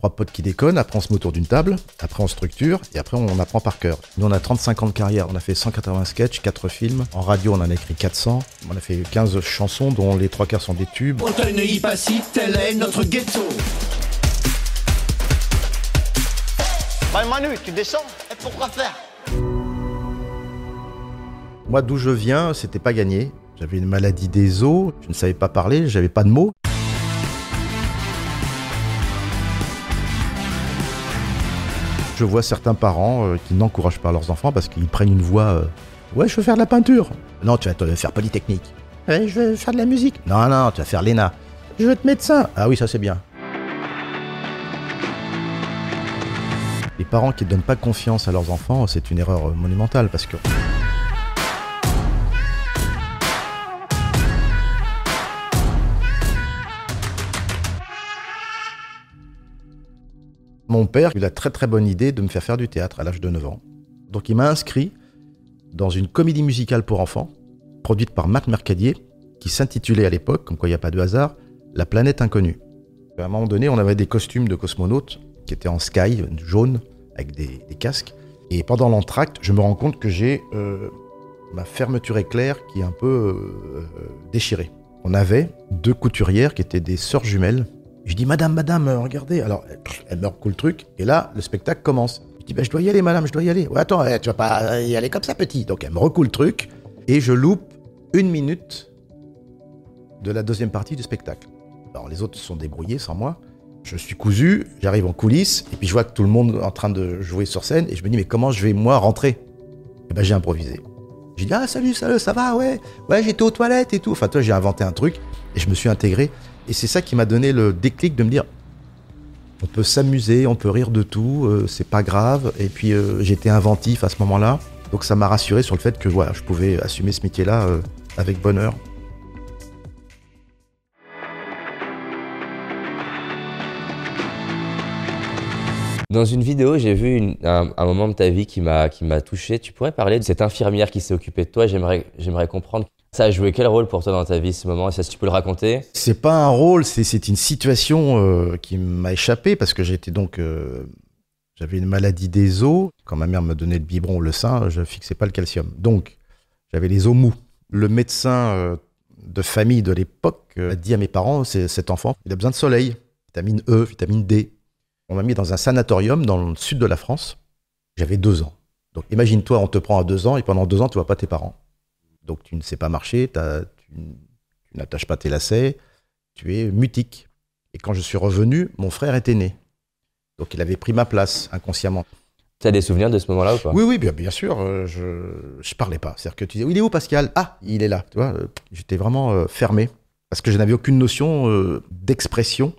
Trois potes qui déconnent, après on se met autour d'une table, après on structure, et après on apprend par cœur. Nous on a 35 ans de carrière, on a fait 180 sketchs, 4 films, en radio on en a écrit 400, on a fait 15 chansons dont les trois quarts sont des tubes. Auteuil-Neuilly-Passy, tel est notre ghetto. Bah Manu, tu descends Et pourquoi faire? Moi d'où je viens, c'était pas gagné. J'avais une maladie des os, je ne savais pas parler, j'avais pas de mots. Je vois certains parents euh, qui n'encouragent pas leurs enfants parce qu'ils prennent une voie euh, Ouais, je veux faire de la peinture. Non, tu vas te faire Polytechnique. Ouais, je veux faire de la musique. Non, non, tu vas faire l'ENA. Je veux être médecin. Ah oui, ça c'est bien. Les parents qui ne donnent pas confiance à leurs enfants, c'est une erreur monumentale parce que. Mon père a eu la très très bonne idée de me faire faire du théâtre à l'âge de 9 ans. Donc il m'a inscrit dans une comédie musicale pour enfants, produite par Marc Mercadier, qui s'intitulait à l'époque, comme quoi il n'y a pas de hasard, La planète inconnue. À un moment donné, on avait des costumes de cosmonautes qui étaient en sky, jaune, avec des, des casques. Et pendant l'entracte, je me rends compte que j'ai euh, ma fermeture éclair qui est un peu euh, déchirée. On avait deux couturières qui étaient des sœurs jumelles. Je dis, Madame, Madame, euh, regardez. Alors, elle, me recoule le truc. Et là, le spectacle commence. Je dis, ben, je dois y aller, Madame, je dois y aller. Ouais, attends, eh, tu vas pas y aller comme ça, petit. Donc, elle me recoule le truc. Et je loupe une minute de la deuxième partie du spectacle. Alors, les autres se sont débrouillés sans moi. Je suis cousu, j'arrive en coulisses, et puis je vois tout le monde en train de jouer sur scène, et je me dis, mais comment je vais, moi, rentrer? Et ben, j'ai improvisé. J'ai dit, ah, salut, salut, ça va, ouais, ouais, j'étais aux toilettes et tout. Enfin, toi, j'ai inventé un truc, et je me suis intégré. Et c'est ça qui m'a donné le déclic de me dire, on peut s'amuser, on peut rire de tout, euh, c'est pas grave. Et puis, euh, j'étais inventif à ce moment-là. Donc, ça m'a rassuré sur le fait que, voilà, je pouvais assumer ce métier-là euh, avec bonheur. Dans une vidéo, j'ai vu un, un moment de ta vie qui m'a touché. Tu pourrais parler de cette infirmière qui s'est occupée de toi? J'aimerais comprendre. Ça a joué quel rôle pour toi dans ta vie ce moment? Ça, si tu peux le raconter? C'est pas un rôle, c'est une situation euh, qui m'a échappé parce que j'étais donc. euh, j'avais une maladie des os. Quand ma mère me donnait le biberon ou le sein, je fixais pas le calcium. Donc, j'avais les os mous. Le médecin euh, de famille de l'époque euh, a dit à mes parents cet enfant, il a besoin de soleil. Vitamine E, vitamine D. On m'a mis dans un sanatorium dans le sud de la France. J'avais deux ans. Donc, imagine-toi, on te prend à deux ans et pendant deux ans, tu vois pas tes parents. Donc, tu ne sais pas marcher, tu tu n'attaches pas tes lacets, tu es mutique. Et quand je suis revenu, mon frère était né. Donc il avait pris ma place inconsciemment. Tu as des souvenirs de ce moment-là ou pas? Oui, oui, bien, bien sûr, euh, je je parlais pas. C'est-à-dire que tu disais, il est où Pascal? Ah, il est là. Tu vois, euh, j'étais vraiment euh, fermé parce que je n'avais aucune notion d'expression.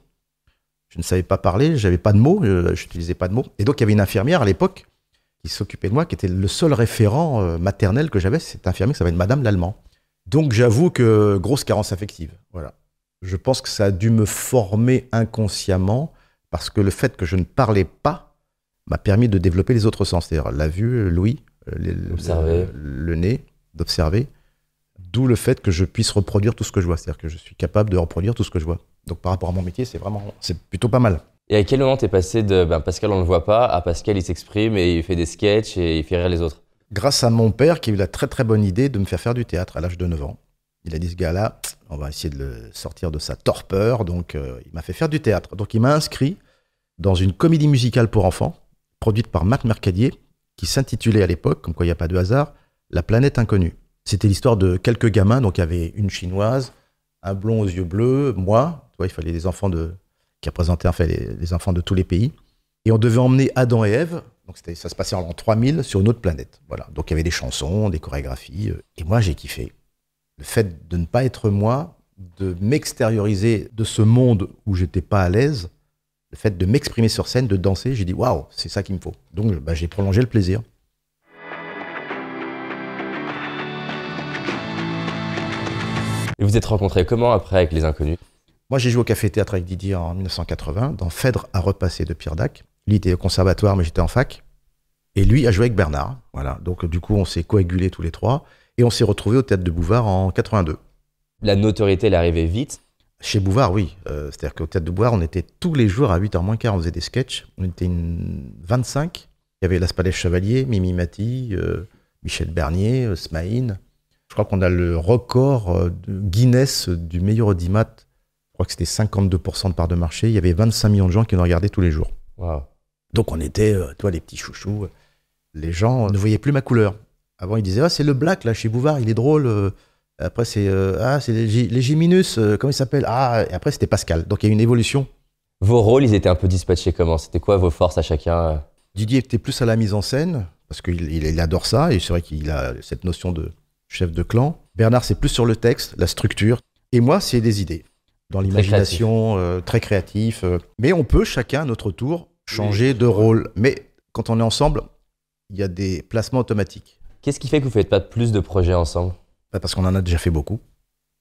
Je ne savais pas parler, j'avais pas de mots, je n'utilisais pas de mots. Et donc il y avait une infirmière à l'époque qui s'occupait de moi, qui était le seul référent euh, maternel que j'avais. Cette infirmière qui s'appelle Madame Lallemand. Donc j'avoue que grosse carence affective. Voilà. Je pense que ça a dû me former inconsciemment parce que le fait que je ne parlais pas m'a permis de développer les autres sens, c'est-à-dire la vue, l'ouïe, euh, le, le nez, d'observer. D'où le fait que je puisse reproduire tout ce que je vois, c'est-à-dire que je suis capable de reproduire tout ce que je vois. Donc par rapport à mon métier, c'est vraiment, c'est plutôt pas mal. Et à quel moment t'es passé de ben, Pascal on le voit pas à Pascal il s'exprime et il fait des sketchs et il fait rire les autres? Grâce à mon père qui a eu la très très bonne idée de me faire faire du théâtre à l'âge de 9 ans. Il a dit ce gars-là, on va essayer de le sortir de sa torpeur, donc euh, il m'a fait faire du théâtre. Donc il m'a inscrit dans une comédie musicale pour enfants, produite par Marc Mercadier, qui s'intitulait à l'époque, comme quoi il n'y a pas de hasard, La planète inconnue. C'était l'histoire de quelques gamins, donc il y avait une chinoise, un blond aux yeux bleus, moi, tu vois, il fallait des enfants de, qui représentaient en fait les, enfants de tous les pays. Et on devait emmener Adam et Ève, donc ça se passait en l'an 3000, sur une autre planète. Voilà. Donc il y avait des chansons, des chorégraphies, euh, et moi j'ai kiffé. Le fait de ne pas être moi, de m'extérioriser de ce monde où j'étais pas à l'aise, le fait de m'exprimer sur scène, de danser, j'ai dit waouh, c'est ça qu'il me faut. Donc bah, j'ai prolongé le plaisir. Et vous êtes rencontrés comment après avec les inconnus? Moi, j'ai joué au Café Théâtre avec Didier en 1980, dans Phèdre à repasser de Pierre Dac. Lui était au conservatoire, mais j'étais en fac. Et lui a joué avec Bernard. Voilà. Donc, du coup, on s'est coagulés tous les trois. Et on s'est retrouvés au Théâtre de Bouvard en 82. La notoriété elle arrivée vite? Chez Bouvard, oui. Euh, C'est-à-dire qu'au théâtre de Bouvard, on était tous les jours à 8h moins quart, on faisait des sketchs. On était une 25. Il y avait Las Palais Chevalier, Mimi Mati, euh, Michel Bernier, euh, Smaïn. Je crois qu'on a le record euh, Guinness du meilleur audimat. Crois que c'était 52% de part de marché. Il y avait 25 millions de gens qui nous regardaient tous les jours. Donc on était, euh, toi, les petits chouchous. Les gens ne voyaient plus ma couleur. Avant, ils disaient, ah, c'est le black, là, chez Bouvard, il est drôle. euh. Après, c'est, euh, ah, c'est les, J- les euh, comment il s'appelle Ah, et après, c'était Pascal. Donc il y a eu une évolution. Vos rôles, ils étaient un peu dispatchés comment? C'était quoi vos forces à chacun euh? Didier était plus à la mise en scène, parce qu'il il, il adore ça, et c'est vrai qu'il a cette notion de chef de clan. Bernard, c'est plus sur le texte, la structure. Et moi, c'est des idées. Dans l'imagination, euh, très créatif. euh. mais on peut, chacun à notre tour, changer de rôle. Mais quand on est ensemble, il y a des placements automatiques. Qu'est-ce qui fait que vous faites pas plus de projets ensemble? Bah, Parce qu'on en a déjà fait beaucoup.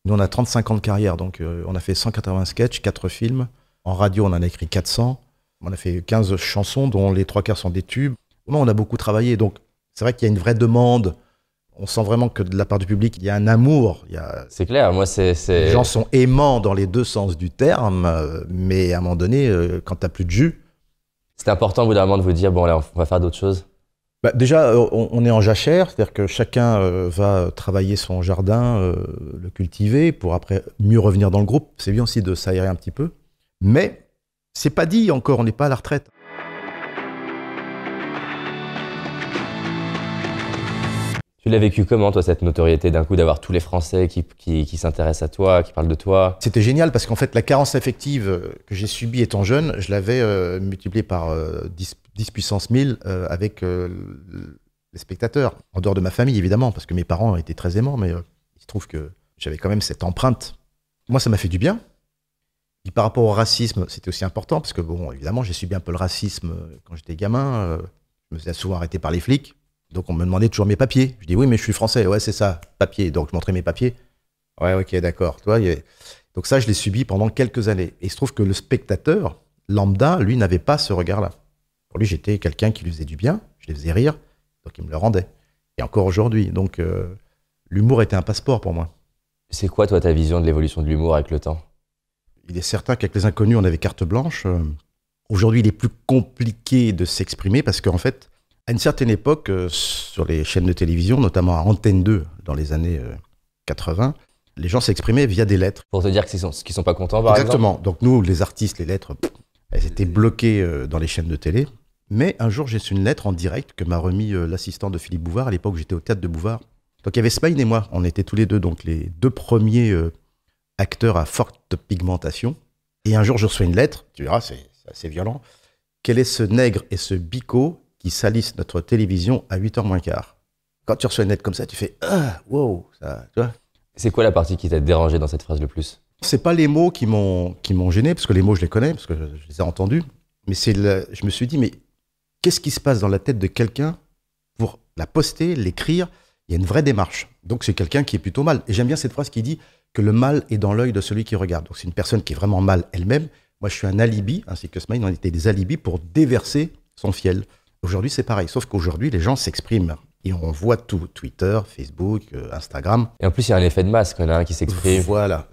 Nous, on a 35 ans de carrière, donc euh, on a fait 180 sketchs, 4 films. En radio, on en a écrit 400. On a fait 15 chansons, dont les trois quarts sont des tubes. Vraiment, on a beaucoup travaillé. Donc, c'est vrai qu'il y a une vraie demande. On sent vraiment que de la part du public, il y a un amour. Il y a... C'est clair, moi c'est. c'est- Les gens sont aimants dans les deux sens du terme, euh, mais à un moment donné, euh, quand t'as plus de jus, C'était important au bout d'un moment de vous dire bon, là, on va faire d'autres choses. Bah, déjà, euh, on, on est en jachère, c'est-à-dire que chacun euh, va travailler son jardin, euh, le cultiver, pour après mieux revenir dans le groupe. C'est bien aussi de s'aérer un petit peu. Mais c'est pas dit encore, on n'est pas à la retraite. Tu l'as vécu comment, toi, cette notoriété d'un coup d'avoir tous les Français qui, qui, s'intéressent à toi, qui parlent de toi? C'était génial parce qu'en fait, la carence affective que j'ai subie étant jeune, je l'avais euh, multipliée par euh, 10, 10 puissance 1000 euh, avec euh, les spectateurs. En dehors de ma famille, évidemment, parce que mes parents étaient très aimants, mais il se trouve que j'avais quand même cette empreinte. Moi, ça m'a fait du bien. Et par rapport au racisme, c'était aussi important parce que, bon, évidemment, j'ai subi un peu le racisme quand j'étais gamin. je me faisais souvent arrêter par les flics. Donc, on me demandait toujours mes papiers. Je dis, oui, mais je suis français. Ouais, c'est ça, papier. Donc, je montrais mes papiers. Ouais, ok, d'accord. A- donc ça, je l'ai subi pendant quelques années. Et il se trouve que le spectateur lambda, lui, n'avait pas ce regard-là. Pour lui, j'étais quelqu'un qui lui faisait du bien, je les faisais rire, donc il me le rendait. Et encore aujourd'hui. Donc euh, l'humour était un passeport pour moi. C'est quoi, toi, ta vision de l'évolution de l'humour avec le temps? Il est certain qu'avec les inconnus, on avait carte blanche. Euh, Aujourd'hui, il est plus compliqué de s'exprimer parce qu'en fait, à une certaine époque, euh, sur les chaînes de télévision, notamment à Antenne 2 dans les années euh, 80, les gens s'exprimaient via des lettres. Pour te dire qu'ils sont, sont pas contents, par Exactement. Donc nous, les artistes, les lettres, pff, elles étaient bloquées euh, dans les chaînes de télé. Mais un jour, j'ai reçu une lettre en direct que m'a remis euh, l'assistant de Philippe Bouvard. À l'époque, j'étais au théâtre de Bouvard. Donc il y avait Spine et moi. On était tous les deux donc les deux premiers euh, acteurs à forte pigmentation. Et un jour, je reçois une lettre. Tu verras, c'est c'est assez violent. Quel est ce nègre et ce bico qui salissent notre télévision à 8h moins quart. Quand tu reçois une lettre comme ça, tu fais Ah, wow, ça, tu vois. C'est quoi la partie qui t'a dérangé dans cette phrase le plus? C'est pas les mots qui m'ont qui m'ont gêné parce que les mots je les connais parce que je, je les ai entendus mais c'est je me suis dit mais qu'est-ce qui se passe dans la tête de quelqu'un pour la poster l'écrire? Il y a une vraie démarche. Donc c'est quelqu'un qui est plutôt mal. Et j'aime bien cette phrase qui dit que le mal est dans l'œil de celui qui regarde. Donc c'est une personne qui est vraiment mal elle-même. Moi je suis un alibi ainsi que Smile on était des alibis pour déverser son fiel aujourd'hui c'est pareil sauf qu'aujourd'hui les gens s'expriment et on voit tout Twitter Facebook euh, Instagram Et en plus, il y a un effet de masse quand il y en a un qui s'exprime. voilà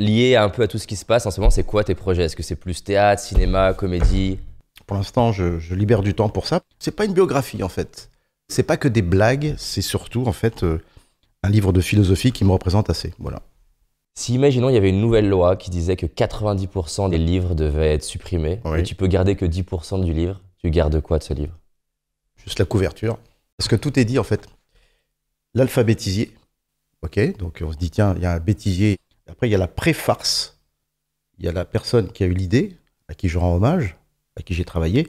Lié un peu à tout ce qui se passe en ce moment, c'est quoi tes projets? Est-ce que c'est plus théâtre, cinéma, comédie? Pour l'instant, je, je libère du temps pour ça. C'est pas une biographie en fait. C'est pas que des blagues, c'est surtout en fait euh, un livre de philosophie qui me représente assez. Voilà. Si, imaginons, il y avait une nouvelle loi qui disait que 90% des livres devaient être supprimés, Oui. et tu peux garder que 10% du livre, tu gardes quoi de ce livre? Juste la couverture. Parce que tout est dit en fait. L'alphabétisier. Ok, donc on se dit tiens, il y a un bêtisier. Après, il y a la préfarce. Il y a la personne qui a eu l'idée, à qui je rends hommage, à qui j'ai travaillé.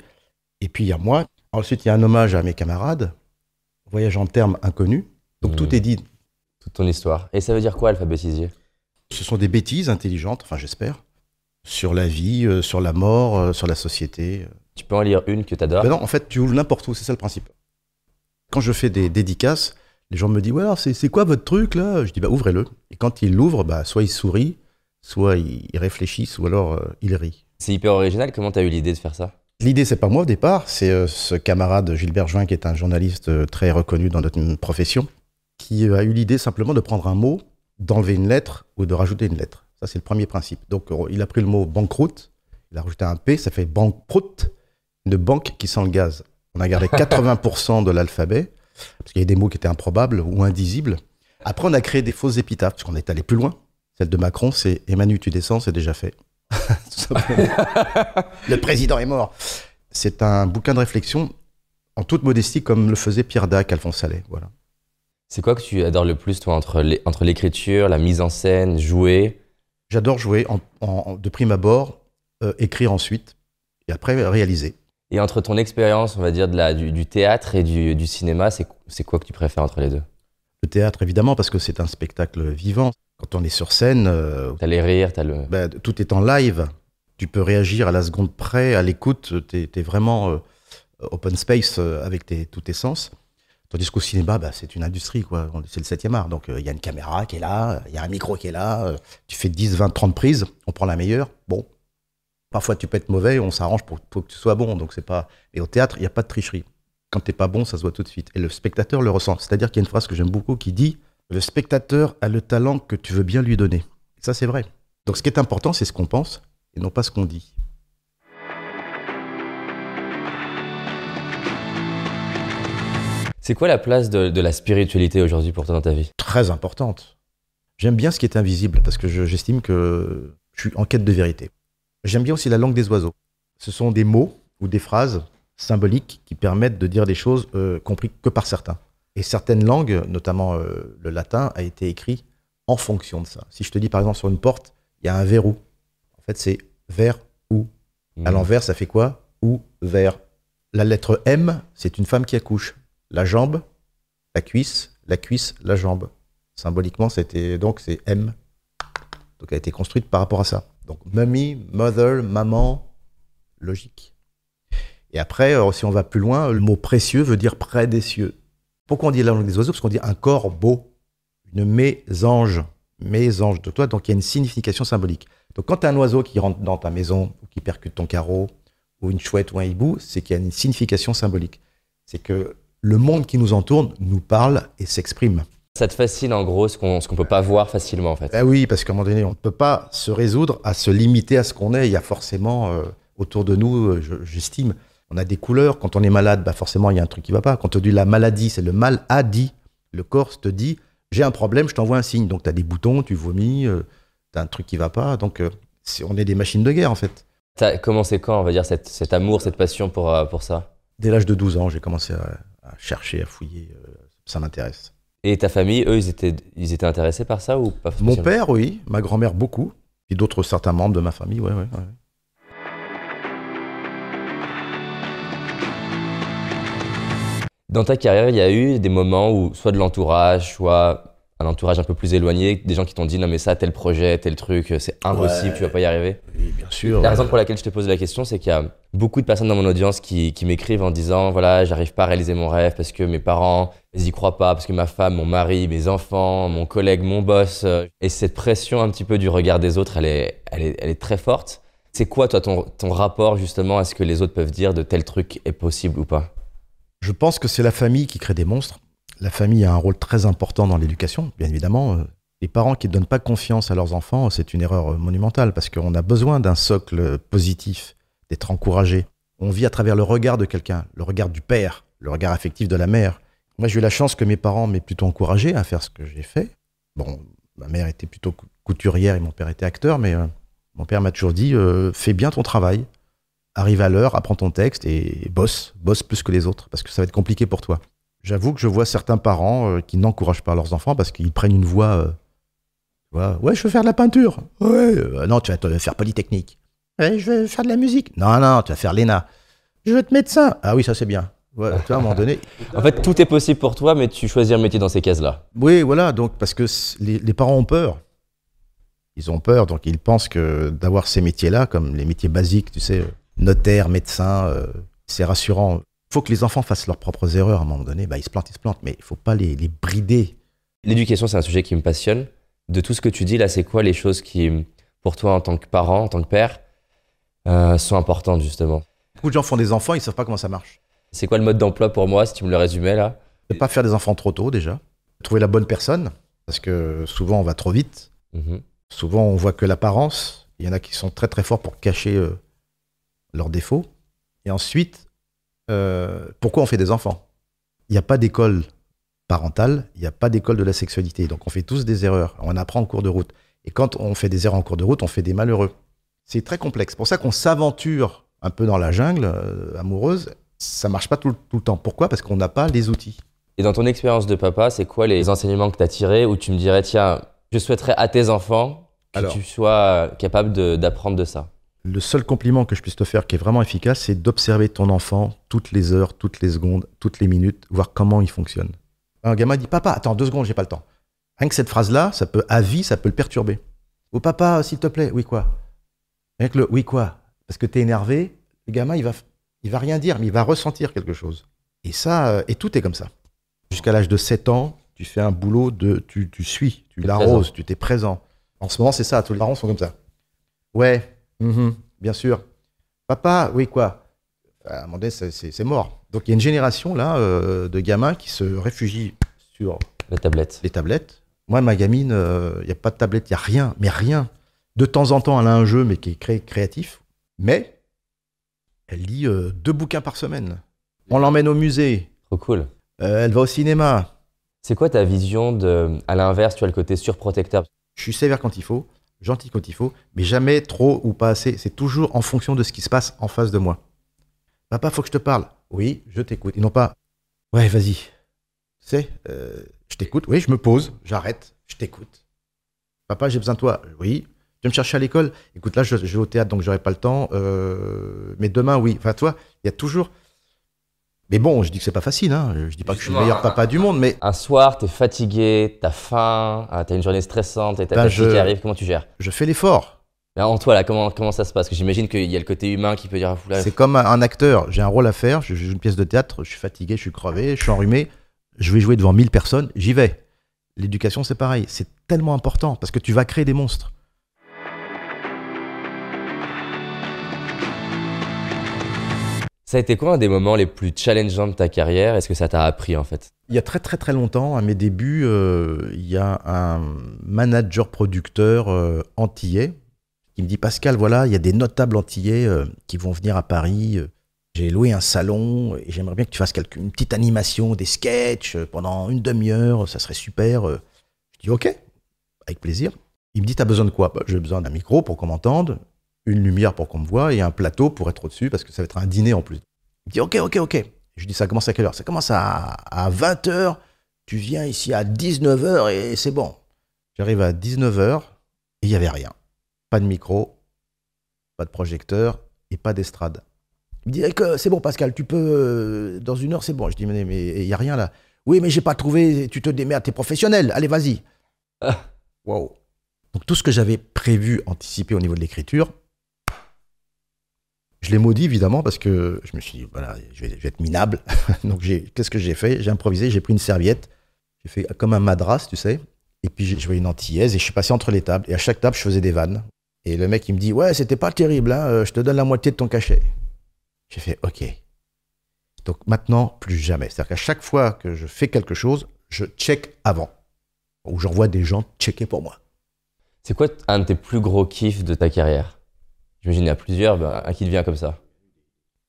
Et puis il y a moi. Ensuite, il y a un hommage à mes camarades. Voyage en termes inconnus. Donc Mhm. tout est dit Toute ton histoire. Et ça veut dire quoi, alphabétisier Ce sont des bêtises intelligentes, enfin j'espère, sur la vie, euh, sur la mort, euh, sur la société. Tu peux en lire une que t'adores Ben non, en fait, tu ouvres n'importe où, c'est ça le principe. Quand je fais des dédicaces, les gens me disent Ouais, alors c'est quoi votre truc là? Je dis Bah ouvrez-le. Et quand ils l'ouvrent, bah, soit ils sourient, soit ils ils réfléchissent, ou alors euh, ils rient. C'est hyper original, comment t'as eu l'idée de faire ça? L'idée, c'est pas moi au départ, c'est euh, ce camarade Gilbert Join, qui est un journaliste euh, très reconnu dans notre profession, qui a eu l'idée simplement de prendre un mot, d'enlever une lettre ou de rajouter une lettre. Ça, c'est le premier principe. Donc, euh, il a pris le mot banqueroute, il a rajouté un P, ça fait banqueroute, une banque qui sent le gaz. On a gardé 80% de l'alphabet, parce qu'il y a des mots qui étaient improbables ou indisibles. Après, on a créé des fausses épitaphes, parce qu'on est allé plus loin. Celle de Macron, c'est Emmanuel, tu descends, c'est déjà fait. Le président est mort. C'est un bouquin de réflexion, en toute modestie, comme le faisait Pierre Dac, Alphonse Sallet. Voilà. C'est quoi que tu adores le plus, toi, entre l'écriture, la mise en scène, jouer? J'adore jouer en, en- de prime abord, euh, écrire ensuite, et après réaliser. Et entre ton expérience, on va dire, de la, du, du théâtre et du, du cinéma, c'est quoi que tu préfères entre les deux? Le théâtre, évidemment, parce que c'est un spectacle vivant. Quand on est sur scène, euh, T'as les rires, t'as le... ben, tout est en live. Tu peux réagir à la seconde près, à l'écoute. Tu es, vraiment euh, open space euh, avec tes- tous tes sens. Tandis qu'au cinéma, bah, c'est une industrie, quoi. C'est le 7 art. Donc, il y a une caméra qui est là, il y a un micro qui est là. euh, tu fais 10, 20, 30 prises, on prend la meilleure. Bon. Parfois, tu peux être mauvais, on s'arrange pour, que tu sois bon. Donc, c'est pas. Et au théâtre, il n'y a pas de tricherie. Quand t'es pas bon, ça se voit tout de suite. Et le spectateur le ressent. C'est-à-dire qu'il y a une phrase que j'aime beaucoup qui dit Le spectateur a le talent que tu veux bien lui donner. Ça, c'est vrai. Donc, ce qui est important, c'est ce qu'on pense et non pas ce qu'on dit. C'est quoi la place de, de la spiritualité aujourd'hui pour toi dans ta vie? Très importante. J'aime bien ce qui est invisible parce que je- j'estime que je suis en quête de vérité. J'aime bien aussi la langue des oiseaux. Ce sont des mots ou des phrases symboliques qui permettent de dire des choses euh, compris que par certains. Et certaines langues, notamment euh, le latin, a été écrit en fonction de ça. Si je te dis par exemple sur une porte, il y a un verrou. En fait, c'est vers ou. À l'envers, ça fait quoi? Ou vers. La lettre M, c'est une femme qui accouche. La jambe, la cuisse, la cuisse, la jambe. Symboliquement, c'était donc c'est M. Donc elle a été construite par rapport à ça. Donc mummy, mother, maman, logique. Et après, euh, si on va plus loin, le mot précieux veut dire près des cieux. Pourquoi on dit la langue des oiseaux? Parce qu'on dit un corps beau, une mésange, mésange de toi. Donc il y a une signification symbolique. Donc quand as un oiseau qui rentre dans ta maison ou qui percute ton carreau, ou une chouette ou un hibou, c'est qu'il y a une signification symbolique. C'est que le monde qui nous entoure nous parle et s'exprime. Ça te fascine en gros ce qu'on ce qu'on peut pas voir facilement en fait. Ben oui, parce qu'à un moment donné, on ne peut pas se résoudre à se limiter à ce qu'on est. Il y a forcément euh, autour de nous, euh, je- j'estime, on a des couleurs. Quand on est malade, bah forcément, il y a un truc qui va pas. Quand on dit la maladie, c'est le mal a dit. Le corps te dit, j'ai un problème, je t'envoie un signe. Donc tu as des boutons, tu vomis, tu as un truc qui va pas. Donc euh, on est des machines de guerre, en fait. T'as commencé quand, on va dire, cette- cet amour, cette passion pour, euh, pour ça? Dès l'âge de 12 ans, j'ai commencé à, à chercher, à fouiller. euh, ça m'intéresse. Et ta famille, eux, ils étaient, ils étaient intéressés par ça ou pas Mon père, oui. Ma grand-mère, beaucoup. Et d'autres certains membres de ma famille, ouais, ouais, ouais. Dans ta carrière, il y a eu des moments où, soit de l'entourage, soit un entourage un peu plus éloigné, des gens qui t'ont dit non mais ça, tel projet, tel truc, c'est impossible, Ouais. tu vas pas y arriver. Oui, bien sûr. La ouais. raison pour laquelle je te pose la question, c'est qu'il y a beaucoup de personnes dans mon audience qui, qui m'écrivent en disant voilà, j'arrive pas à réaliser mon rêve parce que mes parents, ils y croient pas, parce que ma femme, mon mari, mes enfants, mon collègue, mon boss. euh, Et cette pression un petit peu du regard des autres, elle est, elle est, elle est très forte. C'est quoi, toi, ton, ton rapport justement à ce que les autres peuvent dire de tel truc est possible ou pas? Je pense que c'est la famille qui crée des monstres. La famille a un rôle très important dans l'éducation, bien évidemment. Euh, Les parents qui ne donnent pas confiance à leurs enfants, c'est une erreur euh, monumentale parce qu'on a besoin d'un socle positif, d'être encouragé. On vit à travers le regard de quelqu'un, le regard du père, le regard affectif de la mère. Moi, j'ai eu la chance que mes parents m'aient plutôt encouragé à faire ce que j'ai fait. Bon, ma mère était plutôt cou- couturière et mon père était acteur, mais euh, mon père m'a toujours dit fais bien ton travail, arrive à l'heure, apprends ton texte et bosse, bosse plus que les autres parce que ça va être compliqué pour toi. J'avoue que je vois certains parents euh, qui n'encouragent pas leurs enfants parce qu'ils prennent une voie. euh, tu vois, ouais, je veux faire de la peinture. Ouais, euh, non, tu vas te faire polytechnique. Ouais, je vais faire de la musique. Non, non, tu vas faire l'ENA. Je veux être médecin. Ah oui, ça c'est bien. Ouais, tu vois, à un moment donné. En fait, tout est possible pour toi, mais tu choisis un métier dans ces cases-là. Oui, voilà, donc parce que les, les parents ont peur. Ils ont peur, donc ils pensent que d'avoir ces métiers-là, comme les métiers basiques, tu sais, notaire, médecin, euh, c'est rassurant. Il faut que les enfants fassent leurs propres erreurs à un moment donné. Bah, ils se plantent, ils se plantent, mais il faut pas les, les brider. L'éducation, c'est un sujet qui me passionne. De tout ce que tu dis là, c'est quoi les choses qui, pour toi, en tant que parent, en tant que père, euh, sont importantes justement? Beaucoup de gens font des enfants, ils savent pas comment ça marche. C'est quoi le mode d'emploi pour moi, si tu me le résumais là? Ne pas faire des enfants trop tôt déjà. trouver la bonne personne, parce que souvent on va trop vite. Mhm. Souvent on voit que l'apparence. Il y en a qui sont très très forts pour cacher euh, leurs défauts. Et ensuite, euh, pourquoi on fait des enfants? Il n'y a pas d'école parentale, il n'y a pas d'école de la sexualité. Donc on fait tous des erreurs, on apprend en cours de route. Et quand on fait des erreurs en cours de route, on fait des malheureux. C'est très complexe. C'est pour ça qu'on s'aventure un peu dans la jungle euh, amoureuse. Ça marche pas tout, le- tout le temps. Pourquoi? Parce qu'on n'a pas les outils. Et dans ton expérience de papa, c'est quoi les enseignements que tu as tirés où tu me dirais, tiens, je souhaiterais à tes enfants que Alors. tu sois capable de- d'apprendre de, ça? Le seul compliment que je puisse te faire qui est vraiment efficace, c'est d'observer ton enfant toutes les heures, toutes les secondes, toutes les minutes, voir comment il fonctionne. Un gamin dit Papa, attends deux secondes, j'ai pas le temps. Rien que cette phrase-là, ça peut, à vie, ça peut le perturber. Ou papa, s'il te plaît, oui quoi? Rien que le oui quoi? Parce que t'es énervé, le gamin, il va, il va rien dire, mais il va ressentir quelque chose. Et ça, euh, et tout est comme ça. Jusqu'à l'âge de 7 ans, tu fais un boulot de. Tu, tu suis, tu l'arroses, tu t'es présent. En ce moment, c'est ça, tous les parents sont comme ça. Ouais, mhm, bien sûr. Papa, oui, quoi? À un moment donné, c'est- c'est c'est mort. Donc il y a une génération là euh, de gamins qui se réfugient sur La tablette. les tablettes. Moi, ma gamine, euh, il n'y a pas de tablette, il n'y a rien, mais rien. De temps en temps, elle a un jeu, mais qui est cré- créatif. Mais elle lit euh, deux bouquins par semaine. On l'emmène au musée, Trop cool. euh, elle va au cinéma. C'est quoi ta vision de, à l'inverse, tu as le côté surprotecteur? Je suis sévère quand il faut, gentil quand il faut, mais jamais trop ou pas assez. C'est toujours en fonction de ce qui se passe en face de moi. Papa, faut que je te parle. Oui, je t'écoute. Et non pas, ouais, vas-y. Sais, euh, je t'écoute. Oui, je me pose, j'arrête, je t'écoute. Papa, j'ai besoin de toi. Oui. Tu me chercher à l'école Écoute, là, je, je vais au théâtre, donc j'aurai pas le temps. Euh, mais demain, oui. Enfin, toi, il y a toujours. Mais bon, je dis que c'est pas facile. Hein. Je dis pas que je suis le meilleur papa du monde, mais Un soir, t'es fatigué, t'as faim, ah, t'as une journée stressante et t'as Ben, ta fille je- qui arrive, comment tu gères? je fais l'effort. Mais en toi, là, comment, comment ça se passe? Parce que j'imagine qu'il y a le côté humain qui peut dire, Oula, C'est comme un- un acteur. J'ai un rôle à faire. Je joue une pièce de théâtre. Je suis fatigué, je suis crevé, je suis enrhumé. Je vais jouer devant 1000 personnes. J'y vais. L'éducation, c'est pareil. C'est tellement important parce que tu vas créer des monstres. Ça a été quoi un des moments les plus challengeants de ta carrière? Est-ce que ça t'a appris en fait? Il y a très très très longtemps, à mes débuts, euh, il y a un manager producteur euh, antillais qui me dit Pascal, voilà, il y a des notables antillais euh, qui vont venir à Paris. J'ai loué un salon et j'aimerais bien que tu fasses quelque- une petite animation, des sketchs pendant une demi-heure, ça serait super. Je dis ok, avec plaisir. Il me dit T'as besoin de quoi? Bah, J'ai besoin d'un micro pour qu'on m'entende, une lumière pour qu'on me voit et un plateau pour être au-dessus parce que ça va être un dîner en plus. Il dit ok, ok, ok. Je lui dis ça commence à quelle heure? Ça commence à, à 20h. Tu viens ici à 19h et c'est bon. J'arrive à 19h et il n'y avait rien. Pas de micro, pas de projecteur et pas d'estrade. Il me dit que c'est bon Pascal, tu peux euh, dans une heure c'est bon. Je dis mais mais il y a rien là. Oui mais j'ai pas trouvé. Tu te démerdes, t'es professionnel. Allez vas-y. Ah. Wow. Donc tout ce que j'avais prévu, anticipé au niveau de l'écriture, je l'ai maudit évidemment parce que je me suis dit, voilà, je vais, être minable. Donc qu'est-ce que j'ai fait? J'ai improvisé, j'ai pris une serviette, j'ai fait comme un madras, tu sais, et puis j'ai joué une antillaise et je suis passé entre les tables. Et à chaque table, je faisais des vannes. Et le mec, il me dit, ouais, c'était pas terrible, hein, euh, je te donne la moitié de ton cachet. J'ai fait, ok. Donc maintenant, plus jamais. C'est-à-dire qu'à chaque fois que je fais quelque chose, je check avant. Ou j'envoie des gens checker pour moi. C'est quoi un de tes plus gros kiffs de ta carrière? J'imagine il y en a plusieurs, ben, un qui te vient comme ça.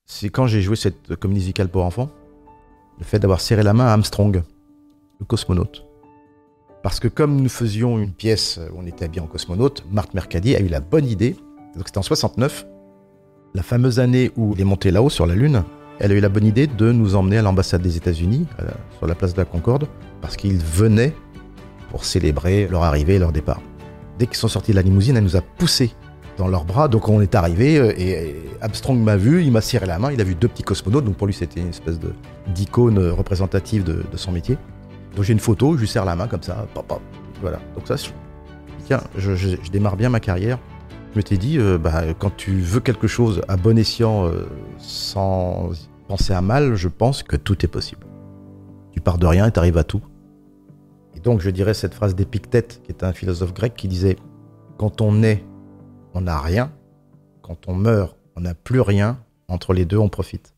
c'est quand j'ai joué cette comédie musicale pour enfants, le fait d'avoir serré la main à Armstrong, le cosmonaute. Parce que comme nous faisions une pièce où on était habillé en cosmonaute, Marthe Mercadier a eu la bonne idée, donc c'était en 69, la fameuse année où il est monté là-haut sur la Lune, elle a eu la bonne idée de nous emmener à l'ambassade des États-Unis, à la- sur la place de la Concorde, parce qu'ils venaient pour célébrer leur arrivée et leur départ. Dès qu'ils sont sortis de la limousine, elle nous a poussés dans leurs bras. Donc on est arrivé euh, et, Armstrong m'a vu, il m'a serré la main, il a vu deux petits cosmonautes, donc pour lui c'était une espèce de d'icône euh, représentative de, son métier. Donc j'ai une photo, je lui serre la main comme ça, pop, pop, voilà. Donc ça, je, tiens, je, démarre bien ma carrière. Je m'étais dit, euh, bah, quand tu veux quelque chose à bon escient, sans penser à mal, je pense que tout est possible. Tu pars de rien et tu arrives à tout. Et donc je dirais cette phrase d'Épictète, qui est un philosophe grec, qui disait, quand on est on n'a rien. Quand on meurt, on n'a plus rien. Entre les deux, on profite.